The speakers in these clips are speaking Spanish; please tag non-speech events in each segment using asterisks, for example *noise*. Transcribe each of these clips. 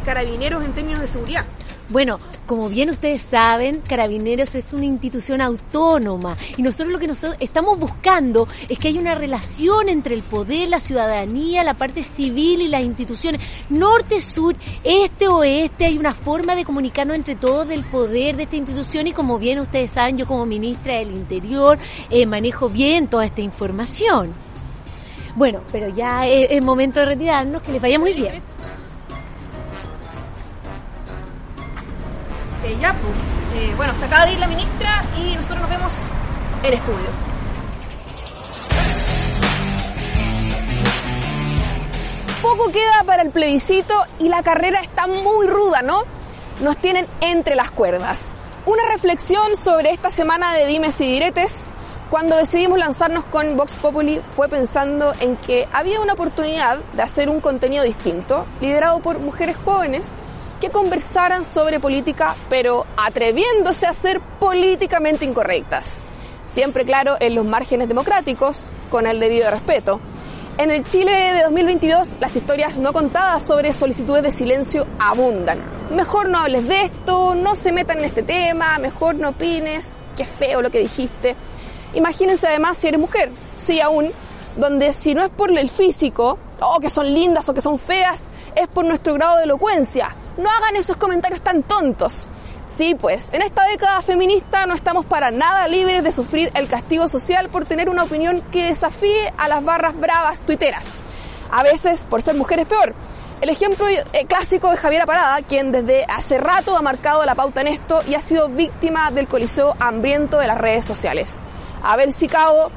carabineros en términos de seguridad. Bueno, como bien ustedes saben, Carabineros es una institución autónoma y nosotros lo que nosotros estamos buscando es que haya una relación entre el poder, la ciudadanía, la parte civil y las instituciones, norte, sur, este, oeste, hay una forma de comunicarnos entre todos del poder de esta institución y como bien ustedes saben, yo como ministra del Interior eh, manejo bien toda esta información. Bueno, pero ya es, es momento de retirarnos, que les vaya muy bien. Eh, ya, pues. Eh, bueno, se acaba de ir la ministra y nosotros nos vemos en estudio. Poco queda para el plebiscito y la carrera está muy ruda, ¿no? Nos tienen entre las cuerdas. Una reflexión sobre esta semana de dimes y diretes. Cuando decidimos lanzarnos con Vox Populi fue pensando en que había una oportunidad de hacer un contenido distinto, liderado por mujeres jóvenes que conversaran sobre política, pero atreviéndose a ser políticamente incorrectas. Siempre claro en los márgenes democráticos, con el debido respeto. En el Chile de 2022, las historias no contadas sobre solicitudes de silencio abundan. Mejor no hables de esto, no se metan en este tema, mejor no opines, qué feo lo que dijiste. Imagínense además si eres mujer, sí aún, donde si no es por el físico, o que son lindas o que son feas, es por nuestro grado de elocuencia. No hagan esos comentarios tan tontos. Sí, pues, en esta década feminista no estamos para nada libres de sufrir el castigo social por tener una opinión que desafíe a las barras bravas tuiteras. A veces, por ser mujeres, peor. El ejemplo eh, clásico de Javiera Parada, quien desde hace rato ha marcado la pauta en esto y ha sido víctima del coliseo hambriento de las redes sociales. Abel Sicao,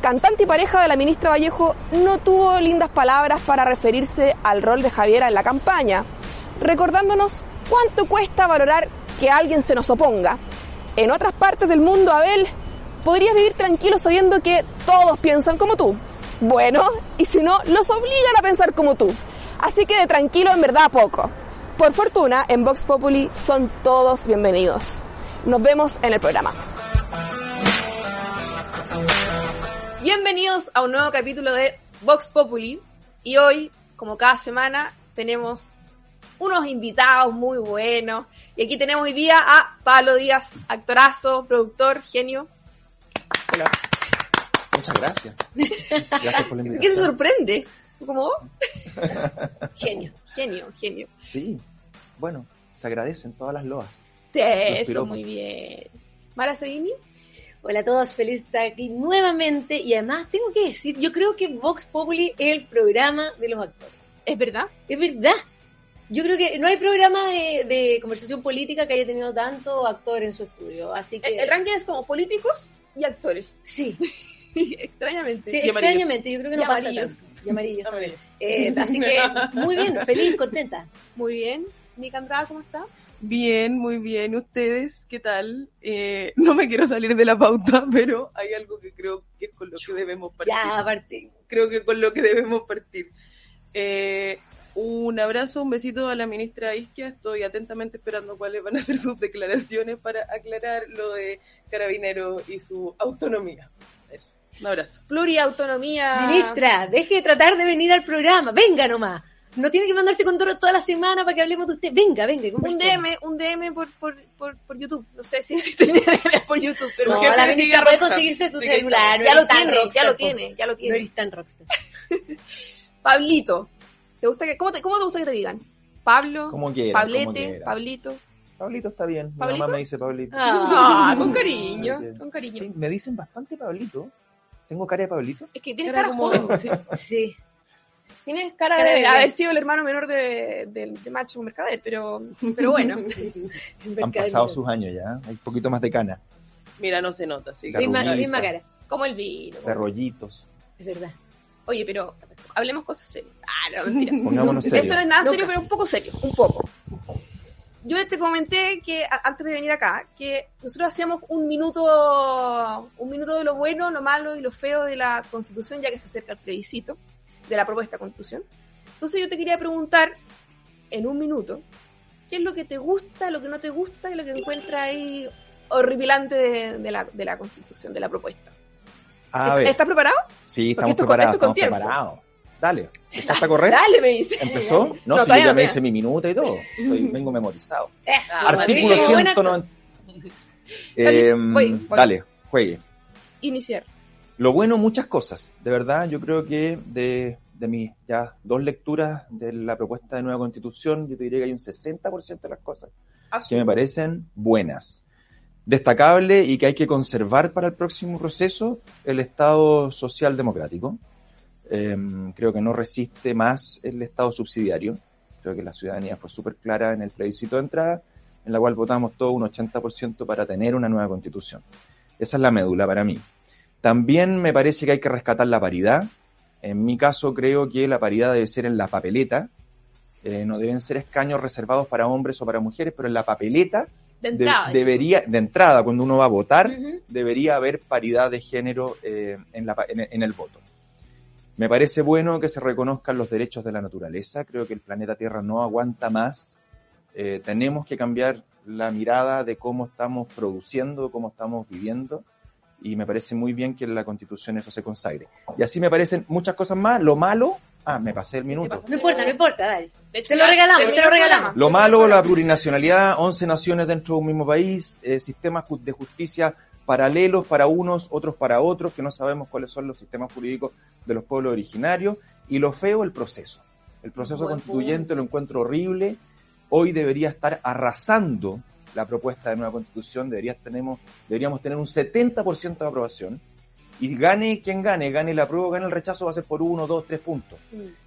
cantante y pareja de la ministra Vallejo, no tuvo lindas palabras para referirse al rol de Javiera en la campaña, recordándonos cuánto cuesta valorar que alguien se nos oponga. En otras partes del mundo, Abel, podrías vivir tranquilo sabiendo que todos piensan como tú. Bueno, y si no, los obligan a pensar como tú. Así que de tranquilo en verdad poco. Por fortuna, en Vox Populi son todos bienvenidos. Nos vemos en el programa. Bienvenidos a un nuevo capítulo de Vox Populi. Y hoy, como cada semana, tenemos unos invitados muy buenos. Y aquí tenemos hoy día a Pablo Díaz, actorazo, productor, genio. Hola. Muchas gracias. Gracias por la *laughs* invitación. ¿Qué se sorprende? ¿Como vos? *laughs* genio, genio, genio. Sí, bueno, se agradecen todas las loas. Sí, eso, muy bien. Mara Seguini. Hola a todos, feliz de estar aquí nuevamente y además tengo que decir, yo creo que Vox Populi es el programa de los actores. ¿Es verdad? Es verdad. Yo creo que no hay programa de, de conversación política que haya tenido tanto actor en su estudio, así que... El, el ranking es como políticos y actores. Sí, *laughs* extrañamente. sí Y extrañamente, yo creo que no Y pasa amarillos. tanto. Y amarillos. *laughs* Amarillos. Eh, así que muy bien, feliz, contenta. Muy bien. Nica Andrada, ¿cómo está? Bien, muy bien. ¿Ustedes qué tal? Eh, no me quiero salir de la pauta, *laughs* pero hay algo que creo que es con lo que debemos partir. Ya, aparte. Creo que con lo que debemos partir. Eh, un abrazo, un besito a la ministra Isquia. Estoy atentamente esperando cuáles van a ser sus declaraciones para aclarar lo de Carabinero y su autonomía. Eso. Un abrazo. Pluriautonomía. Ministra, deje de tratar de venir al programa, venga nomás. No tiene que mandarse con Toro toda la semana para que hablemos de usted. Venga, venga, Un. DM, un DM por, por, por, por YouTube. No sé si *laughs* existe DM por YouTube, pero No, la ministra a puede Rockstar. conseguirse su Sigue celular. no ya lo tiene, ya lo tiene, ya lo No tiene. eres tan rockstar. *laughs* Pablito. ¿Te gusta que, cómo, te, ¿Cómo te gusta que te digan? Pablo, Como quieran, Pablete. Pablito. Pablito está bien. Mi ¿Pablito? mamá me dice Pablito. Ah. Con cariño, con Sí, cariño. me dicen bastante Pablito. ¿Tengo cara de Pablito? Es que tienes cara como- joven. sí. Sí. Tienes cara Cara de de haber sido el hermano menor de, de, de Macho Mercader, pero, pero bueno. *laughs* Han pasado sus años ya. Hay un poquito más de cana. Mira, no se nota, sí. Misma, misma cara, Como el vino. De rollitos. es verdad. Oye, pero hablemos cosas serias. Ah, no, mentira. *laughs* Pongámonos serios. Esto no es nada serio, Nunca. pero un poco serio, un poco. Yo te comenté que antes de venir acá, que nosotros hacíamos un minuto, un minuto de lo bueno, lo malo y lo feo de la constitución, ya que se acerca el plebiscito de la propuesta de constitución. Entonces yo te quería preguntar, en un minuto, ¿qué es lo que te gusta, lo que no te gusta y lo que encuentras ahí horripilante de, de la, de la constitución, de la propuesta? A ver. ¿Estás preparado? Sí, estamos esto preparados. esto Estamos tiempo. preparados. Dale, ¿echaste a correr? Dale, me dice. ¿Empezó? No, No, si yo ya no me hice mi minuto y todo. Estoy- *laughs* vengo memorizado. Eso, Artículo buena 190. Dale, Eh, voy, voy. Dale, juegue. Iniciar. Lo bueno, muchas cosas. De verdad, yo creo que de, de mis ya dos lecturas de la propuesta de nueva constitución, yo te diría que hay un 60% de las cosas que me parecen buenas. Destacable y que hay que conservar para el próximo proceso el Estado social democrático. Eh, creo que no resiste más el Estado subsidiario. Creo que la ciudadanía fue súper clara en el plebiscito de entrada, en la cual votamos todo un 80% para tener una nueva constitución. Esa es la médula para mí. También me parece que hay que rescatar la paridad. En mi caso creo que la paridad debe ser en la papeleta. Eh, no deben ser escaños reservados para hombres o para mujeres, pero en la papeleta De de- entrada. debería, de entrada, cuando uno va a votar, Ujú. debería haber paridad de género eh, en, la en, en el voto. Me parece bueno que se reconozcan los derechos de la naturaleza. Creo que el planeta Tierra no aguanta más. Eh, tenemos que cambiar la mirada de cómo estamos produciendo, cómo estamos viviendo. Y me parece muy bien que en la Constitución eso se consagre. Y así me parecen muchas cosas más. Lo malo, ah, me pasé el minuto. No importa, no importa, dale. Te lo regalamos, te lo regalamos. Lo malo, la plurinacionalidad, 11 naciones dentro de un mismo país, eh, sistemas de justicia paralelos para unos, otros para otros, que no sabemos cuáles son los sistemas jurídicos de los pueblos originarios. Y lo feo, el proceso. El proceso Buen constituyente lo encuentro horrible. Hoy debería estar arrasando la propuesta de nueva constitución. Deberías, tenemos, deberíamos tener un 70% de aprobación. Y gane quien gane, gane la apruebo, gane el rechazo, va a ser por uno, dos, tres puntos.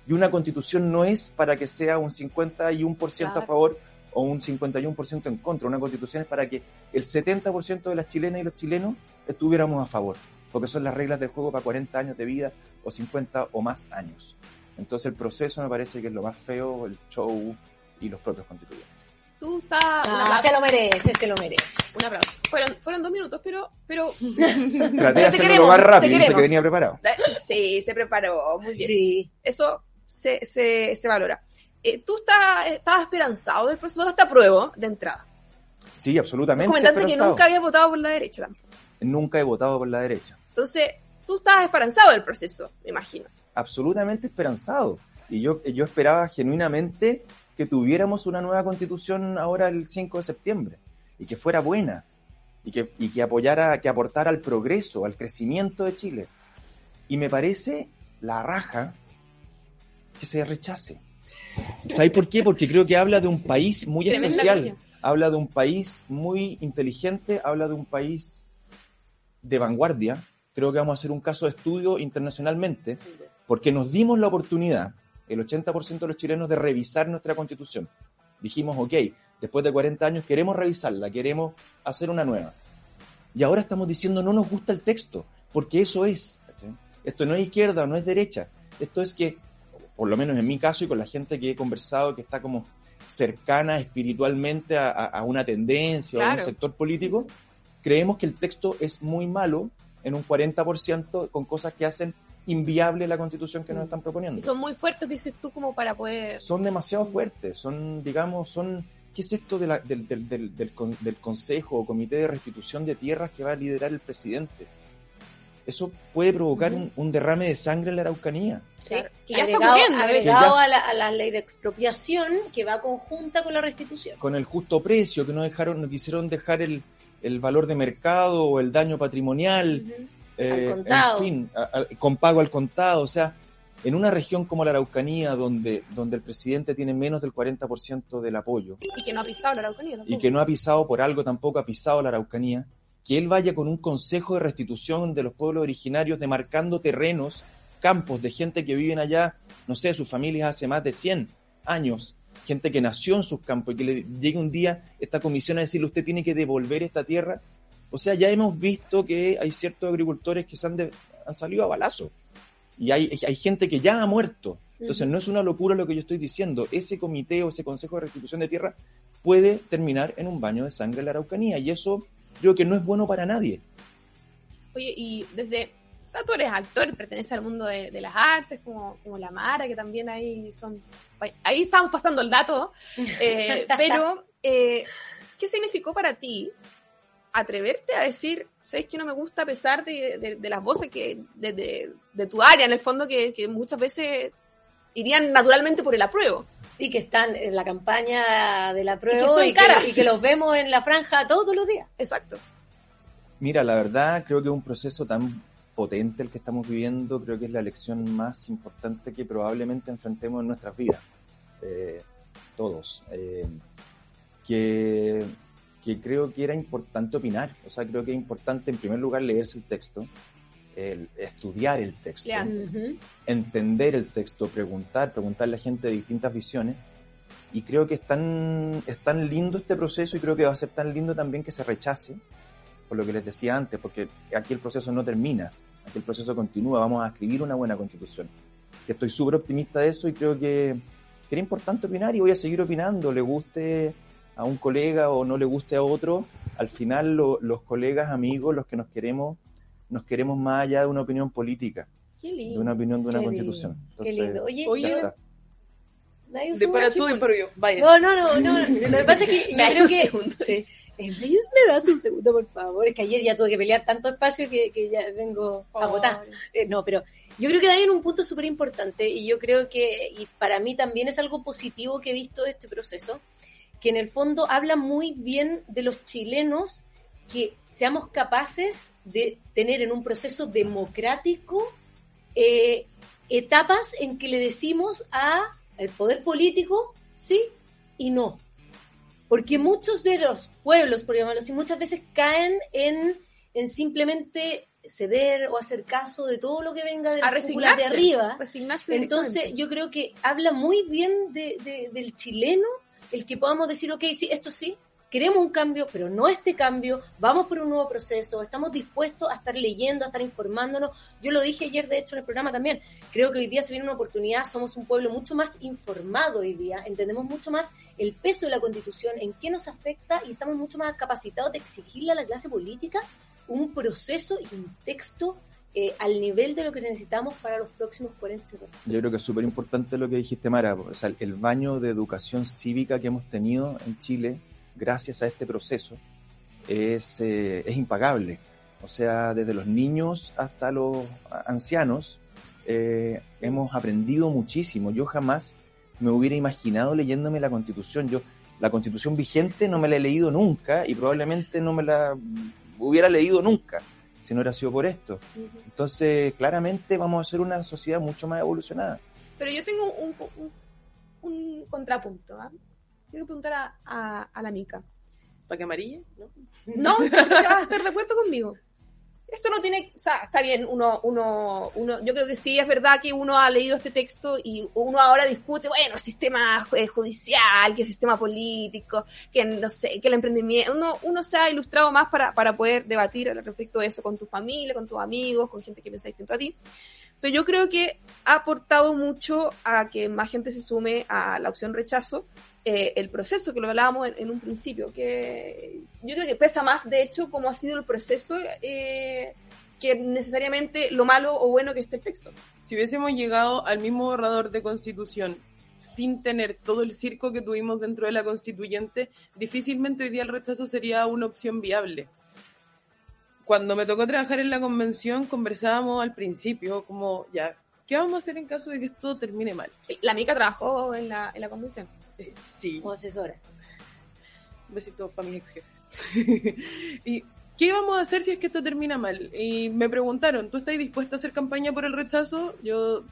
Y una constitución no es para que sea un 51% a favor o un 51% en contra. Una constitución es para que el 70% de las chilenas y los chilenos estuviéramos a favor, porque son las reglas del juego para 40 años de vida o 50 o más años. Entonces el proceso me parece que es lo más feo, el show y los propios constituyentes. Tú estás. Ah, se lo merece, se lo merece. Un aplauso. Fueron, fueron dos minutos, pero. pero *laughs* Traté de te hacerlo queremos, más te rápido, dice que venía preparado. sí, se preparó. Muy bien. Sí. Eso se, se, se valora. Eh, tú estás, estabas esperanzado del proceso, votaste a prueba de entrada. Sí, absolutamente. Comentaste que nunca había votado por la derecha tampoco. Nunca he votado por la derecha. Entonces, tú estabas esperanzado del proceso, me imagino. absolutamente esperanzado. Y yo, yo esperaba genuinamente que tuviéramos una nueva constitución ahora el 5 de septiembre y que fuera buena y que, y que apoyara, que aportara al progreso, al crecimiento de Chile. Y me parece la raja que se rechace. ¿Sabes por qué? Porque creo que habla de un país muy Tremenda especial, habla de un país muy inteligente, habla de un país de vanguardia. Creo que vamos a hacer un caso de estudio internacionalmente porque nos dimos la oportunidad, el 80% de los chilenos, de revisar nuestra constitución. Dijimos, ok, después de 40 años queremos revisarla, queremos hacer una nueva. Y ahora estamos diciendo, no nos gusta el texto, porque eso es. Esto no es izquierda, no es derecha. Esto es que, por lo menos en mi caso y con la gente que he conversado, que está como cercana espiritualmente a, a- a una tendencia o a Claro. un sector político, creemos que el texto es muy malo en un 40% con cosas que hacen inviable la constitución que nos están proponiendo. Y son muy fuertes, dices tú, como para poder... Son demasiado fuertes, son, digamos, son... ¿Qué es esto de la- del, del, del, del con- del Consejo o Comité de Restitución de Tierras que va a liderar el presidente? Eso puede provocar un, un derrame de sangre en la Araucanía. Claro, que ya está ocurriendo, ¿eh? agregado Que a, la, a la ley de expropiación que va conjunta con la restitución. Con el justo precio, que no dejaron, no quisieron dejar el, el valor de mercado o el daño patrimonial. Ujú. Eh. En fin, a- a- con pago al contado. O sea, en una región como la Araucanía, donde, donde el presidente tiene menos del 40% del apoyo Y que no ha pisado la Araucanía tampoco. y que no ha pisado por algo, tampoco ha pisado la Araucanía, que él vaya con un consejo de restitución de los pueblos originarios demarcando terrenos, campos de gente que viven allá, no sé, sus familias hace más de 100 años, gente que nació en sus campos y que le llegue un día esta comisión a decirle usted tiene que devolver esta tierra. O sea, ya hemos visto que hay ciertos agricultores que se han, de- han salido a balazo y hay, hay gente que ya ha muerto. Entonces no es una locura lo que yo estoy diciendo. Ese comité o ese consejo de restitución de tierra puede terminar en un baño de sangre en la Araucanía y eso creo que no es bueno para nadie. Oye, y desde... O sea, tú eres actor, perteneces al mundo de, de las artes, como, como la Mara, que también ahí son... Ahí estamos pasando el dato. eh, *laughs* pero, eh, ¿qué significó para ti atreverte a decir, ¿sabes que no me gusta a pesar de, las voces que de, de, tu área, en el fondo, que, que muchas veces irían naturalmente por el apruebo? y que están en la campaña de la prueba y, que, los vemos en la franja todos los días. Exacto. Mira, la verdad creo que es un proceso tan potente el que estamos viviendo, creo que es la elección más importante que probablemente enfrentemos en nuestras vidas, eh, todos. Eh, que, que creo que era importante opinar, o sea, creo que es importante en primer lugar leerse el texto, el estudiar el texto, entender el texto, preguntar, preguntarle a gente de distintas visiones. Y creo que es tan, es tan lindo este proceso y creo que va a ser tan lindo también que se rechace, por lo que les decía antes, porque aquí el proceso no termina, aquí el proceso continúa, vamos a escribir una buena constitución. Que estoy súper optimista de eso y creo que, que, era importante opinar y voy a seguir opinando, le guste a un colega o no le guste a otro, al final los colegas, amigos, los que nos queremos, nos queremos más allá de una opinión política, de una opinión de una constitución. Qué lindo. Oye, Oye de para tú, de para yo. Vaya. No, no, no, no. Lo que pasa es que *laughs* yo creo que. Sí. Me das un segundo, por favor. Es que ayer ya tuve que pelear tanto espacio que, que ya vengo agotada. Eh, no, pero yo creo que hay un punto súper importante y yo creo que, y para mí también es algo positivo que he visto de este proceso, que en el fondo habla muy bien de los chilenos que seamos capaces de tener en un proceso democrático eh, etapas en que le decimos a el poder político sí y no. Porque muchos de los pueblos, por llamarlo así, muchas veces caen en, en simplemente ceder o hacer caso de todo lo que venga de, la de arriba. Entonces yo creo que habla muy bien de, del chileno el que podamos decir, ok, sí, esto sí, queremos un cambio, pero no este cambio, vamos por un nuevo proceso, estamos dispuestos a estar leyendo, a estar informándonos. Yo lo dije ayer, de hecho, en el programa también, creo que hoy día se viene una oportunidad, somos un pueblo mucho más informado hoy día, entendemos mucho más el peso de la constitución, en qué nos afecta y estamos mucho más capacitados de exigirle a la clase política un proceso y un texto eh, al nivel de lo que necesitamos para los próximos 40 años. Yo creo que es súper importante lo que dijiste, Mara. O sea, el baño de educación cívica que hemos tenido en Chile gracias a este proceso es, eh, es impagable. O sea, desde los niños hasta los ancianos eh, hemos aprendido muchísimo. Yo jamás me hubiera imaginado leyéndome la constitución. Yo la constitución vigente no me la he leído nunca y probablemente no me la hubiera leído nunca si no hubiera sido por esto. Entonces, claramente vamos a ser una sociedad mucho más evolucionada. Pero yo tengo un, un, contrapunto. ¿ah? Quiero preguntar a, a, la Mica. ¿Para que amarilla? No, no vas a estar de acuerdo conmigo. Esto no tiene, o sea, está bien, uno, uno, uno, yo creo que sí es verdad que uno ha leído este texto y uno ahora discute, bueno, sistema eh, judicial, que sistema político, que no sé, que el emprendimiento, uno, uno se ha ilustrado más para, para poder debatir al respecto de eso con tu familia, con tus amigos, con gente que piensa distinto a ti. Pero yo creo que ha aportado mucho a que más gente se sume a la opción rechazo eh, el proceso, que lo hablábamos en, un principio, que yo creo que pesa más, de hecho, cómo ha sido el proceso eh, que necesariamente lo malo o bueno que esté el texto. Si hubiésemos llegado al mismo borrador de constitución sin tener todo el circo que tuvimos dentro de la constituyente, difícilmente hoy día el rechazo sería una opción viable. Cuando me tocó trabajar en la convención, conversábamos al principio como, ya, ¿qué vamos a hacer en caso de que esto termine mal? La Mica trabajó en la, en la convención. sí. Como asesora. Un besito para mis ex jefes. *laughs* y ¿qué vamos a hacer si es que esto termina mal? Y me preguntaron, ¿tú estás dispuesta a hacer campaña por el rechazo? Yo,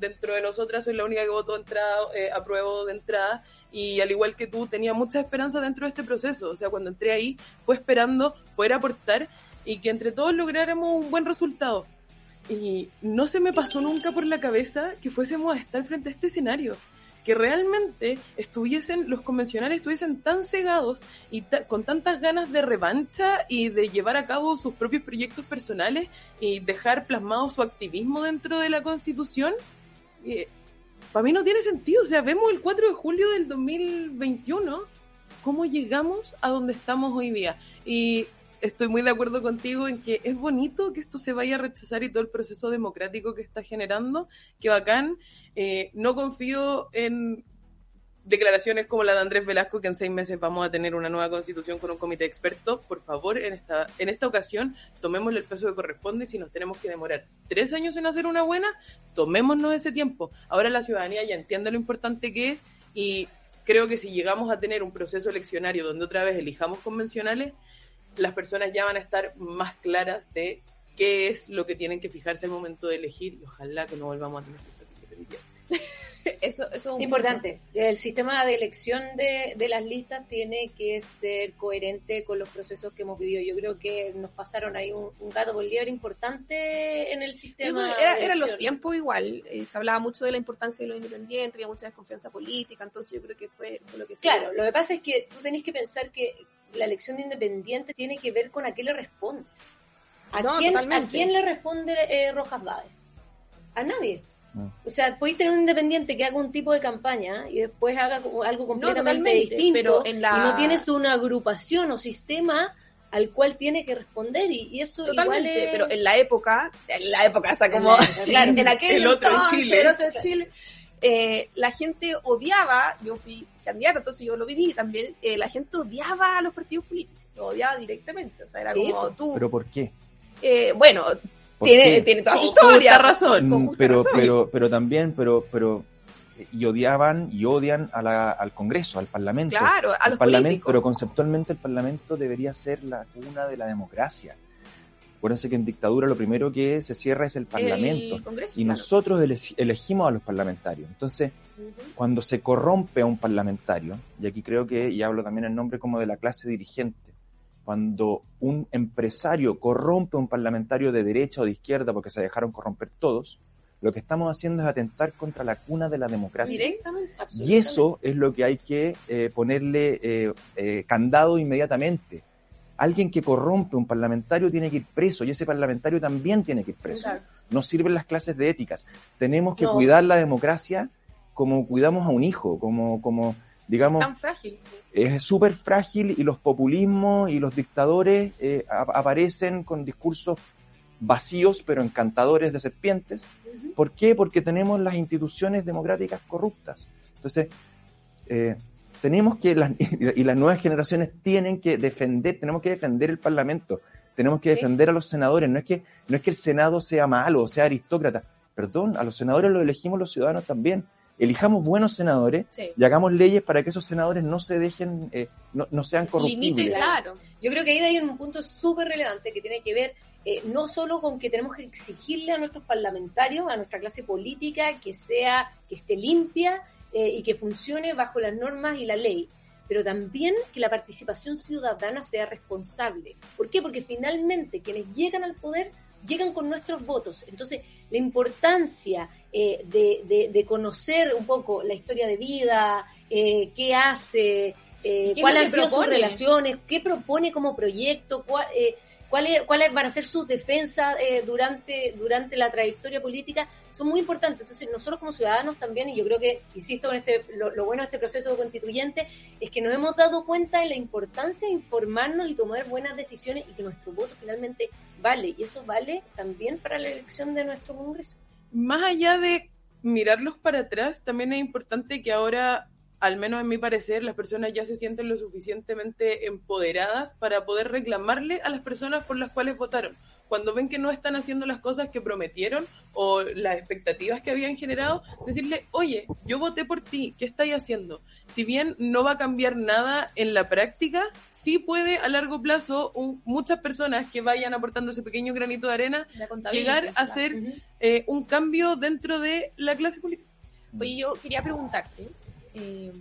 dentro de nosotras, soy la única que votó entrada, eh, apruebo de entrada, y al igual que tú, tenía mucha esperanza dentro de este proceso. O sea, cuando entré ahí, fue esperando poder aportar y que entre todos lográramos un buen resultado. Y no se me pasó nunca por la cabeza que fuésemos a estar frente a este escenario que realmente estuviesen, los convencionales estuviesen tan cegados y con tantas ganas de revancha y de llevar a cabo sus propios proyectos personales y dejar plasmado su activismo dentro de la constitución, eh, para mí no tiene sentido. O sea, vemos el 4 de julio del 2021 cómo llegamos a donde estamos hoy día. Y estoy muy de acuerdo contigo en que es bonito que esto se vaya a rechazar y todo el proceso democrático que está generando, que bacán. Eh, no confío en declaraciones como la de Andrés Velasco, que en seis meses vamos a tener una nueva constitución con un comité de expertos, por favor, en esta, en esta ocasión, tomémosle el peso que corresponde si nos tenemos que demorar tres años en hacer una buena, tomémonos ese tiempo. Ahora la ciudadanía ya entiende lo importante que es y creo que si llegamos a tener un proceso eleccionario donde otra vez elijamos convencionales, las personas ya van a estar más claras de qué es lo que tienen que fijarse al momento de elegir y ojalá que no volvamos a tener que *laughs* eso, eso es importante. El sistema de elección de, de, las listas tiene que ser coherente con los procesos que hemos vivido. Yo creo que nos pasaron ahí un, gato por liebre importante en el sistema. Era, eran los tiempos igual. Eh, se hablaba mucho de la importancia de los independientes, había mucha desconfianza política, entonces yo creo que fue, lo que Claro, lo que pasa es que tú tenés que pensar que la elección de independiente tiene que ver con a qué le respondes. ¿A, quién, ¿a quién le responde eh, Rojas Bade? A nadie. O sea, podéis tener un independiente que haga un tipo de campaña y después haga algo completamente distinto pero en la... y no tienes una agrupación o sistema al cual tiene que responder y, eso igual es... pero en la época, en la época, o sea, como *laughs* en aquel el otro Chile, el otro Chile eh, la gente odiaba, yo fui candidata, entonces yo lo viví también, eh, la gente odiaba a los partidos políticos, lo odiaba directamente, o sea, era como tú. ¿Pero por qué? Eh, bueno, tiene, tiene toda su historia. razón. Mm, pero, pero, pero también, pero, pero, y odiaban y odian a la, al Congreso, al Parlamento. Claro, a los Parlamento, Pero conceptualmente el Parlamento debería ser la cuna de la democracia. Acuérdense que en dictadura lo primero que se cierra es el Parlamento. y nosotros elegimos a los parlamentarios. Entonces, cuando se corrompe a un parlamentario, y aquí creo que, y hablo también en nombre como de la clase dirigente, cuando un empresario corrompe a un parlamentario de derecha o de izquierda porque se dejaron corromper todos, lo que estamos haciendo es atentar contra la cuna de la democracia. Directamente, Y eso es lo que hay que eh, ponerle eh, eh, candado inmediatamente. Alguien que corrompe un parlamentario tiene que ir preso y ese parlamentario también tiene que ir preso. No sirven las clases de éticas. Tenemos que cuidar la democracia como cuidamos a un hijo, como, como digamos... Es tan frágil. Es súper frágil y los populismos y los dictadores eh, aparecen con discursos vacíos pero encantadores de serpientes. ¿Por qué? Porque tenemos las instituciones democráticas corruptas. Entonces, eh, tenemos que, las, *laughs* y las nuevas generaciones tienen que defender, tenemos que defender el Parlamento, tenemos que defender a los senadores. No es que, no es que el Senado sea malo o sea aristócrata. Perdón, a los senadores los elegimos los ciudadanos también elijamos buenos senadores y hagamos leyes para que esos senadores no se dejen, eh, no, no, sean corruptibles. claro. Yo creo que ahí hay un punto súper relevante que tiene que ver eh, no solo con que tenemos que exigirle a nuestros parlamentarios, a nuestra clase política, que sea, que esté limpia eh, y que funcione bajo las normas y la ley, pero también que la participación ciudadana sea responsable. ¿Por qué? Porque finalmente quienes llegan al poder llegan con nuestros votos. Entonces, la importancia eh, de, conocer un poco la historia de vida, eh, qué hace, eh, cuáles han sido sus relaciones, qué propone como proyecto, cuál, cuáles, cuáles van a ser sus defensas eh, durante, durante la trayectoria política, son muy importantes. Entonces, nosotros como ciudadanos también, y yo creo que, insisto, en este, lo, bueno de este proceso constituyente es que nos hemos dado cuenta de la importancia de informarnos y tomar buenas decisiones y que nuestro voto finalmente vale. Y eso vale también para la elección de nuestro Congreso. Más allá de mirarlos para atrás, también es importante que ahora al menos en mi parecer, las personas ya se sienten lo suficientemente empoderadas para poder reclamarle a las personas por las cuales votaron. Cuando ven que no están haciendo las cosas que prometieron o las expectativas que habían generado, decirle, oye, yo voté por ti, ¿qué estáis haciendo? Si bien no va a cambiar nada en la práctica, sí puede a largo plazo muchas personas que vayan aportando ese pequeño granito de arena llegar a hacer eh, un cambio dentro de la clase política. Oye, yo quería preguntarte, eh,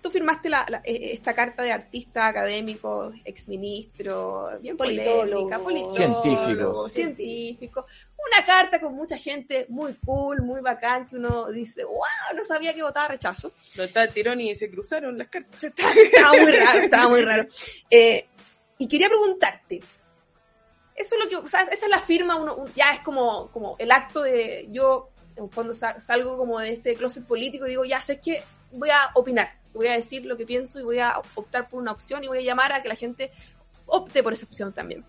tú firmaste la, eh, esta carta de artista académico, exministro, bien politólogo, científico. científico. Una carta con mucha gente muy cool, muy bacán, que uno dice, wow, no sabía que votaba rechazo. No está tirón y se cruzaron las cartas. *laughs* estaba muy raro, *laughs* estaba muy raro. Eh, y quería preguntarte, eso es lo que, o sea, esa es la firma, uno, ya es como, como el acto de yo en fondo salgo como de este closet político y digo, ya sé que voy a opinar, voy a decir lo que pienso y voy a optar por una opción y voy a llamar a que la gente opte por esa opción también.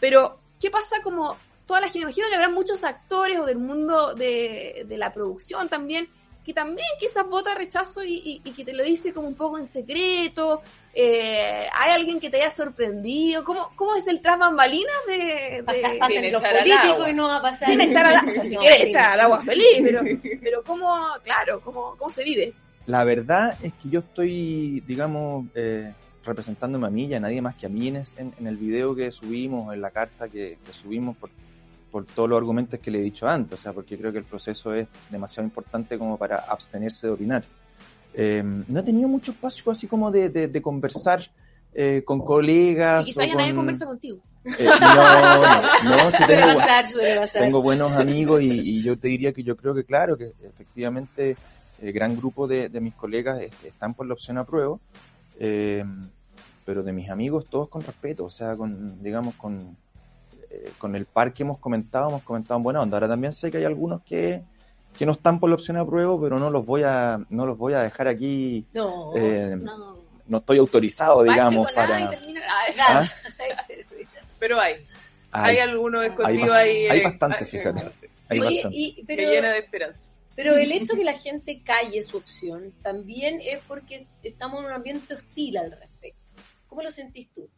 Pero, ¿qué pasa como toda la gente? Imagino que habrá muchos actores o del mundo de la producción también que también quizás vota rechazo y, que te lo dice como un poco en secreto. Eh, ¿Hay alguien que te haya sorprendido? ¿Cómo, cómo es el tras bambalinas de, de pasa, en los políticos y no va a pasar? Sin echar al agua, o sea, si quieres echar al agua feliz, pero, *laughs* pero ¿cómo, claro, cómo, cómo se vive? La verdad es que yo estoy, digamos, eh, representándome a mí y a nadie más que a mí en, en, el video que subimos, en la carta que, que subimos, por, por todos los argumentos que le he dicho antes, o sea, porque creo que el proceso es demasiado importante como para abstenerse de opinar. Eh, no he tenido mucho espacio así como de, de, conversar eh, con colegas. Y quizá ya nadie conversa contigo. Eh, no, no, no, sí tengo, pasar, tengo buenos amigos y, y, yo te diría que yo creo que claro, que efectivamente el gran grupo de, de mis colegas están por la opción apruebo, eh, pero de mis amigos todos con respeto, o sea, con, digamos, con, eh, con el par que hemos comentado, hemos comentado onda. Ahora también sé que hay algunos que, que no están por la opción de apruebo, pero no los voy a, no los voy a dejar aquí. No, eh, no. estoy autorizado, digamos, para. ¿Ah? *laughs* Pero hay. Hay, algunos escondidos ahí. Hay bastante, fíjate. Hay bastante. pero, que llena de esperanza. Pero el hecho que la gente calle su opción también es porque estamos en un ambiente hostil al respecto. ¿Cómo lo sentís tú?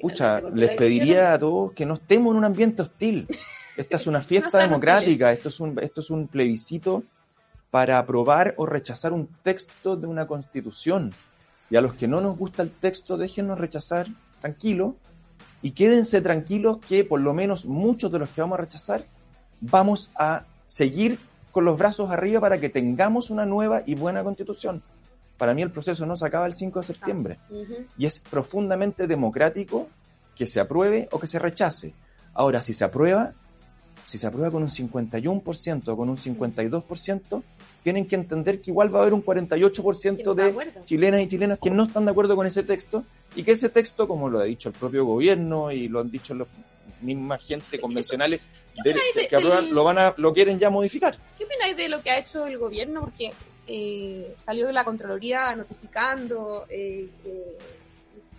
Pucha, les pediría a todos que no estemos en un ambiente hostil. *laughs* Esta es una *laughs* fiesta democrática, esto es, un, esto es un plebiscito para aprobar o rechazar un texto de una constitución. Y a los que no nos gusta el texto, déjenos rechazar tranquilo y quédense tranquilos que por lo menos muchos de los que vamos a rechazar vamos a seguir con los brazos arriba para que tengamos una nueva y buena constitución para mí el proceso no se acaba el 5 de septiembre. Y es profundamente democrático que se apruebe o que se rechace. Ahora, si se aprueba, si se aprueba con un 51% o con un 52%, tienen que entender que igual va a haber un 48% de chilenas y chilenas que no están de acuerdo con ese texto y que ese texto, como lo ha dicho el propio gobierno y lo han dicho los mismas gente convencionales que, lo van a lo quieren ya modificar. ¿Qué opináis de lo que ha hecho el gobierno? Porque eh, salió de la Contraloría notificando eh,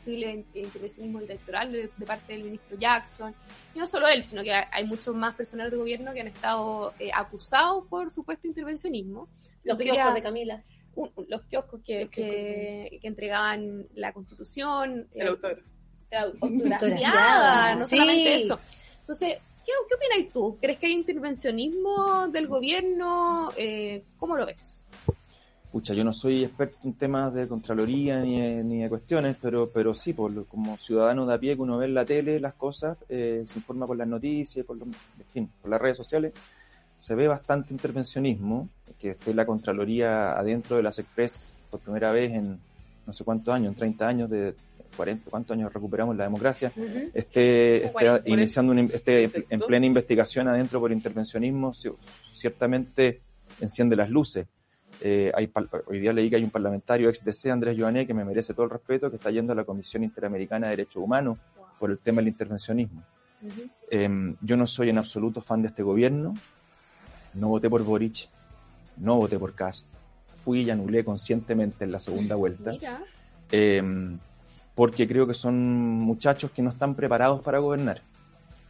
posible intervencionismo electoral de, parte del ministro Jackson. Y no solo él, sino que hay muchos más personal de gobierno que han estado eh, acusados por supuesto intervencionismo. Los kioscos de Camila. los kioscos que, que, entregaban la constitución. El autor. *laughs* no solamente eso. Entonces, ¿qué, ¿qué opinas tú? ¿Crees que hay intervencionismo del gobierno? Eh, ¿Cómo lo ves? Pucha, yo no soy experto en temas de Contraloría ni, ni de cuestiones, pero, pero sí, por, como ciudadano de a pie que uno ve en la tele las cosas, eh, se informa por las noticias, por, en fin, por las redes sociales, se ve bastante intervencionismo, que esté la Contraloría adentro de las Express por primera vez en no sé cuántos años, en 30 años de 40, ¿cuántos años recuperamos la democracia? esté, iniciando un, esté en plena investigación adentro por intervencionismo, ciertamente enciende las luces. Eh, hay, hoy día leí que hay un parlamentario ex DC, Andrés Joané, que me merece todo el respeto, que está yendo a la Comisión Interamericana de Derechos Humanos por el tema del intervencionismo. Em, yo no soy en absoluto fan de este gobierno, no voté por Boric, no voté por Cast, fui y anulé conscientemente en la segunda vuelta, em, porque creo que son muchachos que no están preparados para gobernar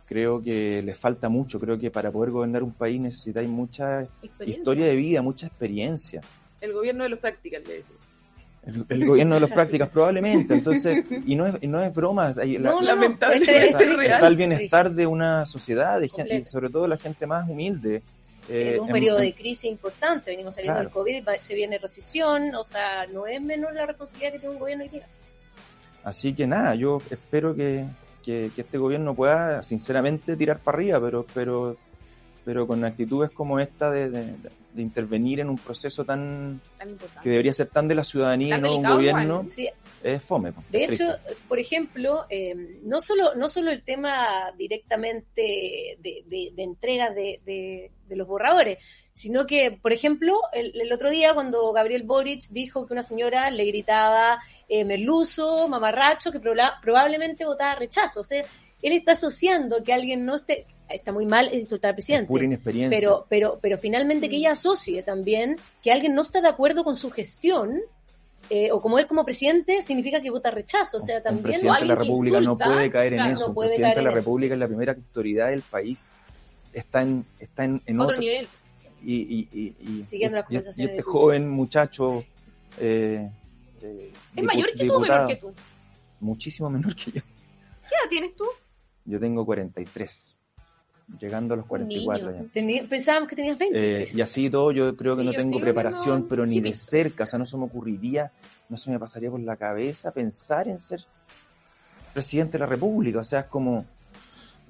creo que les falta mucho. Creo que para poder gobernar un país necesitáis mucha historia de vida, mucha experiencia. El gobierno de los prácticas, le decimos. El, gobierno de los prácticas, probablemente. Entonces, y no es, no es broma. lamentablemente está, el bienestar de una sociedad, de gente, y sobre todo la gente más humilde. Eh, un periodo de crisis importante, venimos saliendo del COVID, se viene recesión, o sea, no es menos la responsabilidad que tiene un gobierno hoy día. Así que nada, yo espero que, que, este gobierno pueda sinceramente tirar para arriba, pero, pero, pero con actitudes como esta de, intervenir en un proceso tan, que debería ser tan de la ciudadanía, no un gobierno, es fome. De hecho, por ejemplo, eh, no solo no solo el tema directamente de, entrega de, los borradores, sino que, por ejemplo, el, otro día cuando Gabriel Boric dijo que una señora le gritaba eh, merluzo, mamarracho, que probablemente votaba rechazo. O sea, él está asociando que alguien no esté, está muy mal insultar al presidente. pura inexperiencia. Pero, pero, pero finalmente que ella asocie también que alguien no está de acuerdo con su gestión, eh, o como él como presidente, significa que vota rechazo. O sea, también. Un presidente de la República no puede caer en eso. un presidente de la República es la primera autoridad del país. Está en, está en, otro, nivel y, y, y, Siguiendo las y- y conversaciones este de joven muchacho... eh, eh, ¿Es mayor que tú o diputado, menor que tú? Muchísimo menor que yo. ¿Qué edad tienes tú? Yo tengo 43, llegando a los 44 niño. ya. Tení- pensábamos que tenías 20. Eh, y así todo, yo creo que Sí, no tengo preparación, pero ni de cerca, o sea, no se me ocurriría, no se me pasaría por la cabeza pensar en ser presidente de la República, o sea, es como...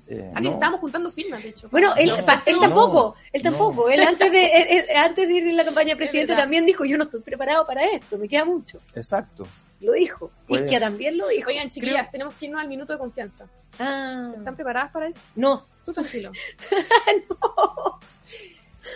eh, Aquí no. estábamos juntando firmas, de hecho. Bueno, él, No, pa- él no, tampoco, él no. tampoco. Él *laughs* antes de, él- él- antes de ir en la campaña de presidente también dijo, yo no estoy preparado para esto, me queda mucho. Exacto. Lo dijo. Fue- Isquia también lo dijo. Oigan, chiquillas, tenemos que irnos al minuto de confianza. Ah, ¿Están preparadas para eso? no. Tú tranquilo. *laughs*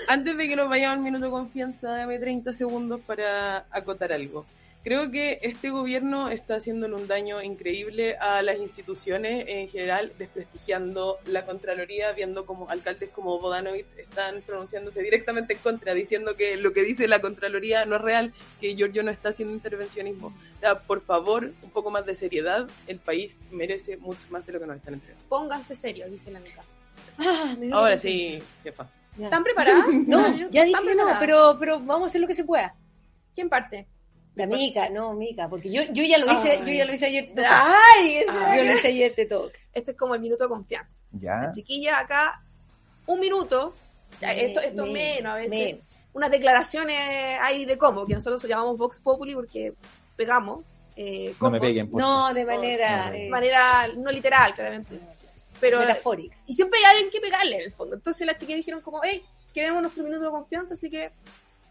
Antes de que nos vayamos al minuto de confianza, dame 30 segundos para acotar algo. Creo que este gobierno está haciéndole un daño increíble a las instituciones en general, desprestigiando la Contraloría, viendo como alcaldes como Bodanovich están pronunciándose directamente en contra, diciendo que lo que dice la Contraloría no es real, que Giorgio no está haciendo intervencionismo. O sea, por favor, un poco más de seriedad, el país merece mucho más de lo que nos están entregando. Pónganse serios, dice la mica. Ah, Ahora sí, jefa. ¿Están preparadas? *laughs* No, ya dije ¿Están que no, pero, pero vamos a hacer lo que se pueda. ¿Quién parte? La mica, no, mica, porque yo, yo ya lo hice, Ay. yo ya lo hice ayer. te ¡Ay! toca. Yo lo hice ayer, te toca. Este es como el minuto de confianza. Ya. La chiquilla acá, un minuto. Ya, esto esto Men- menos a veces. Unas declaraciones ahí de cómo, que nosotros llamamos Vox Populi porque pegamos. Eh, No me peguen, por No, de manera No, eh, De manera no literal, claramente. Pero, metafórica. y siempre hay alguien que pegarle en el fondo. Entonces las chiquillas dijeron como, hey, queremos nuestro minuto de confianza, así que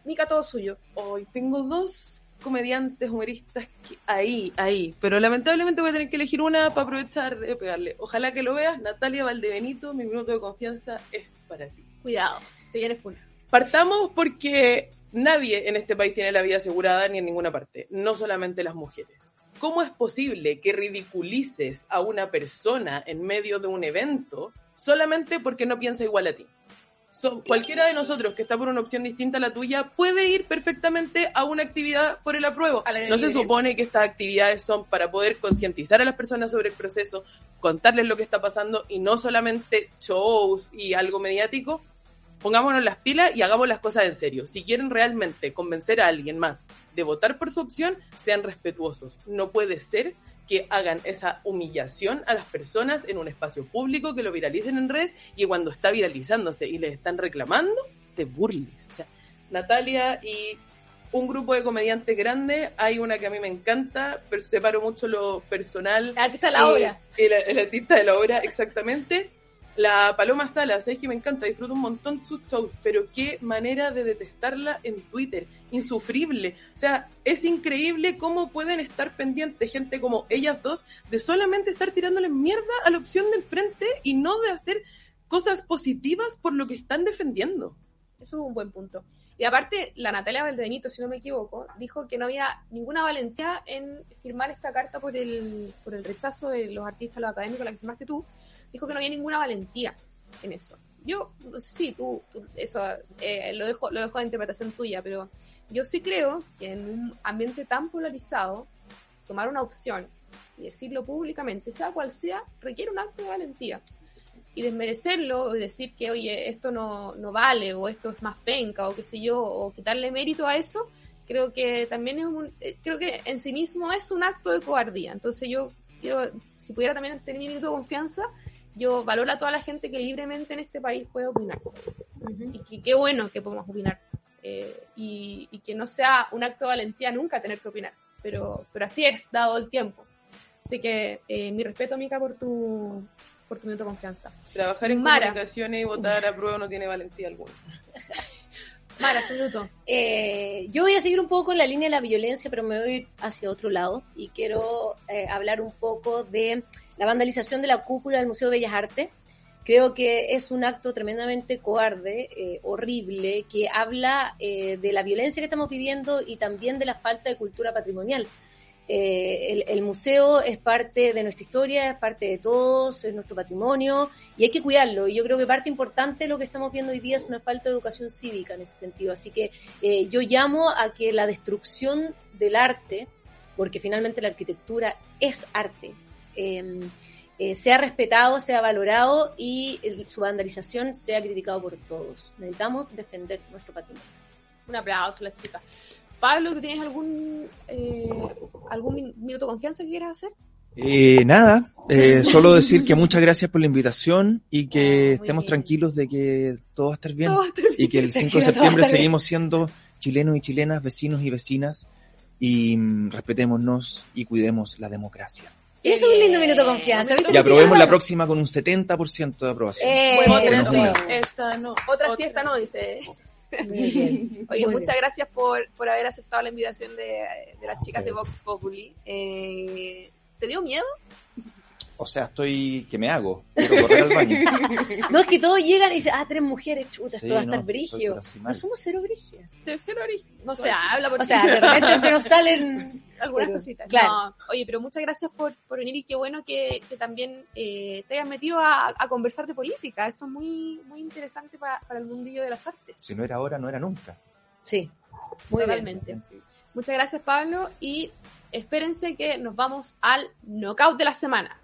Mica todo suyo. Hoy tengo dos comediantes, humoristas que- ahí, ahí. Pero lamentablemente voy a tener que elegir una para aprovechar de pegarle. Ojalá que lo veas. Natalia Valdebenito, mi minuto de confianza es para ti. Cuidado, se viene full. Partamos porque nadie en este país tiene la vida asegurada ni en ninguna parte, no solamente las mujeres. ¿Cómo es posible que ridiculices a una persona en medio de un evento solamente porque no piensa igual a ti? So- cualquiera de nosotros que está por una opción distinta a la tuya puede ir perfectamente a una actividad por el apruebo. No se supone que estas actividades son para poder concientizar a las personas sobre el proceso, contarles lo que está pasando y no solamente shows y algo mediático. Pongámonos las pilas y hagamos las cosas en serio. Si quieren realmente convencer a alguien más de votar por su opción, sean respetuosos. No puede ser que hagan esa humillación a las personas en un espacio público, que lo viralicen en redes y cuando está viralizándose y les están reclamando, te burles. O sea, Natalia y un grupo de comediantes grandes, hay una que a mí me encanta, pero separo mucho lo personal La artista de la obra. El, el artista de la obra, exactamente. La Paloma Salas, es que me encanta, disfruto un montón sus shows, pero qué manera de detestarla en Twitter, insufrible. O sea, es increíble cómo pueden estar pendientes gente como ellas dos de solamente estar tirándole mierda a la opción del frente y no de hacer cosas positivas por lo que están defendiendo. Eso es un buen punto. Y aparte, la Natalia Valdebenito, si no me equivoco, dijo que no había ninguna valentía en firmar esta carta por el, por el rechazo de los artistas, los académicos, la que firmaste tú. Dijo que no había ninguna valentía en eso. Yo, si tú, tú- eso eh, lo dejo lo dejo a interpretación tuya, pero yo sí creo que en un ambiente tan polarizado, tomar una opción y decirlo públicamente, sea cual sea, requiere un acto de valentía y desmerecerlo y decir que, oye, esto no, no vale o esto es más penca o qué sé yo, o quitarle mérito a eso, creo que también es un, eh, creo que en sí mismo es un acto de cobardía. Entonces yo quiero, si pudiera también tener mi minuto de confianza, yo valoro a toda la gente que libremente en este país puede opinar. Y que qué bueno que podemos opinar. Eh, y, y que no sea un acto de valentía nunca tener que opinar. Pero, pero así es, dado el tiempo. Así que eh, mi respeto, Mica, por tu, por tu minuto de confianza. Trabajar en Mara. comunicaciones y votar a prueba no tiene valentía alguna. *laughs* Mara, su minuto. Eh, yo voy a seguir un poco en la línea de la violencia, pero me voy a ir hacia otro lado y quiero eh, hablar un poco de la vandalización de la cúpula del Museo de Bellas Artes. Creo que es un acto tremendamente cobarde, eh, horrible, que habla eh, de la violencia que estamos viviendo y también de la falta de cultura patrimonial. Eh, el, museo es parte de nuestra historia, es parte de todos, es nuestro patrimonio y hay que cuidarlo. Y yo creo que parte importante de lo que estamos viendo hoy día es una falta de educación cívica en ese sentido. Así que yo llamo a que la destrucción del arte, porque finalmente la arquitectura es arte, eh, eh, sea respetado, sea valorado y su vandalización sea criticado por todos. Necesitamos defender nuestro patrimonio. Un aplauso a las chicas. Pablo, ¿tú tienes algún, eh, algún minuto de confianza que quieras hacer? Eh, nada, eh, *laughs* solo decir que muchas gracias por la invitación y que ah, estemos tranquilos de que todo va a estar bien, y que el *laughs* 5 de septiembre seguimos siendo chilenos y chilenas, vecinos y vecinas y mm, respetémonos y cuidemos la democracia. Es un lindo minuto de confianza. Y aprobemos la próxima con un 70% de aprobación. Eh, esta no. Otra, sí, esta no, dice. Oye, muchas gracias por, por haber aceptado la invitación de, de las chicas de Vox Populi. Eh, ¿Te dio miedo? O sea, estoy. ¿Qué me hago? Quiero correr al baño. *laughs* no, es que todos llegan y dicen, ah, tres mujeres, chutas, esto va a estar brigio. No somos cero brigios. Cero brigio. No se habla por O sea, de repente se nos salen *laughs* algunas cositas. Claro. oye, pero muchas gracias por, por venir y qué bueno que, que también eh, te hayas metido a, a, conversar de política. Eso es muy, muy interesante para, para el mundillo de las artes. Si no era ahora, no era nunca. Sí, muy Totalmente. Muchas gracias, Pablo, y espérense que nos vamos al knockout de la semana.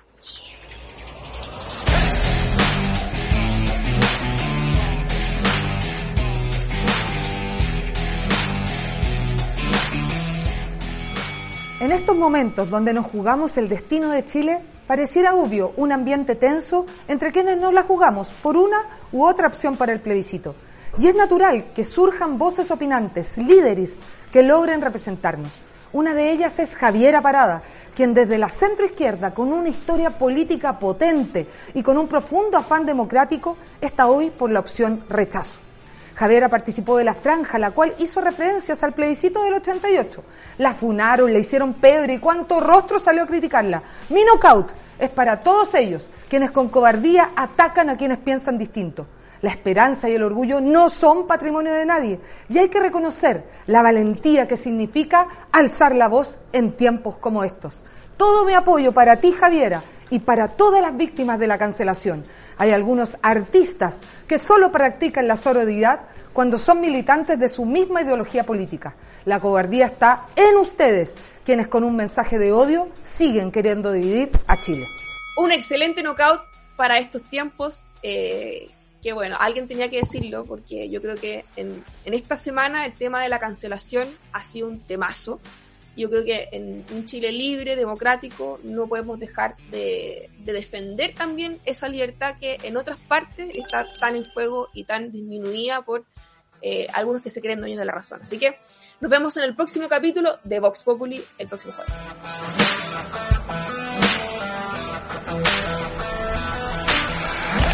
En estos momentos donde nos jugamos el destino de Chile, pareciera obvio un ambiente tenso entre quienes nos la jugamos por una u otra opción para el plebiscito. Y es natural que surjan voces opinantes, líderes, que logren representarnos. Una de ellas es Javiera Parada, quien desde la centroizquierda, con una historia política potente y con un profundo afán democrático, está hoy por la opción rechazo. Javiera participó de la franja, la cual hizo referencias al plebiscito del 88. La funaron, le hicieron pebre y cuánto rostro salió a criticarla. Mi knockout es para todos ellos, quienes con cobardía atacan a quienes piensan distinto. La esperanza y el orgullo no son patrimonio de nadie y hay que reconocer la valentía que significa alzar la voz en tiempos como estos. Todo mi apoyo para ti, Javiera, y para todas las víctimas de la cancelación. Hay algunos artistas que solo practican la sororidad cuando son militantes de su misma ideología política. La cobardía está en ustedes, quienes con un mensaje de odio siguen queriendo dividir a Chile. Un excelente knockout para estos tiempos. Eh, que bueno, alguien tenía que decirlo porque yo creo que en, esta semana el tema de la cancelación ha sido un temazo. Yo creo que en un Chile libre, democrático, no podemos dejar de, defender también esa libertad que en otras partes está tan en juego y tan disminuida por eh, algunos que se creen dueños de la razón. Así que nos vemos en el próximo capítulo de Vox Populi el próximo jueves.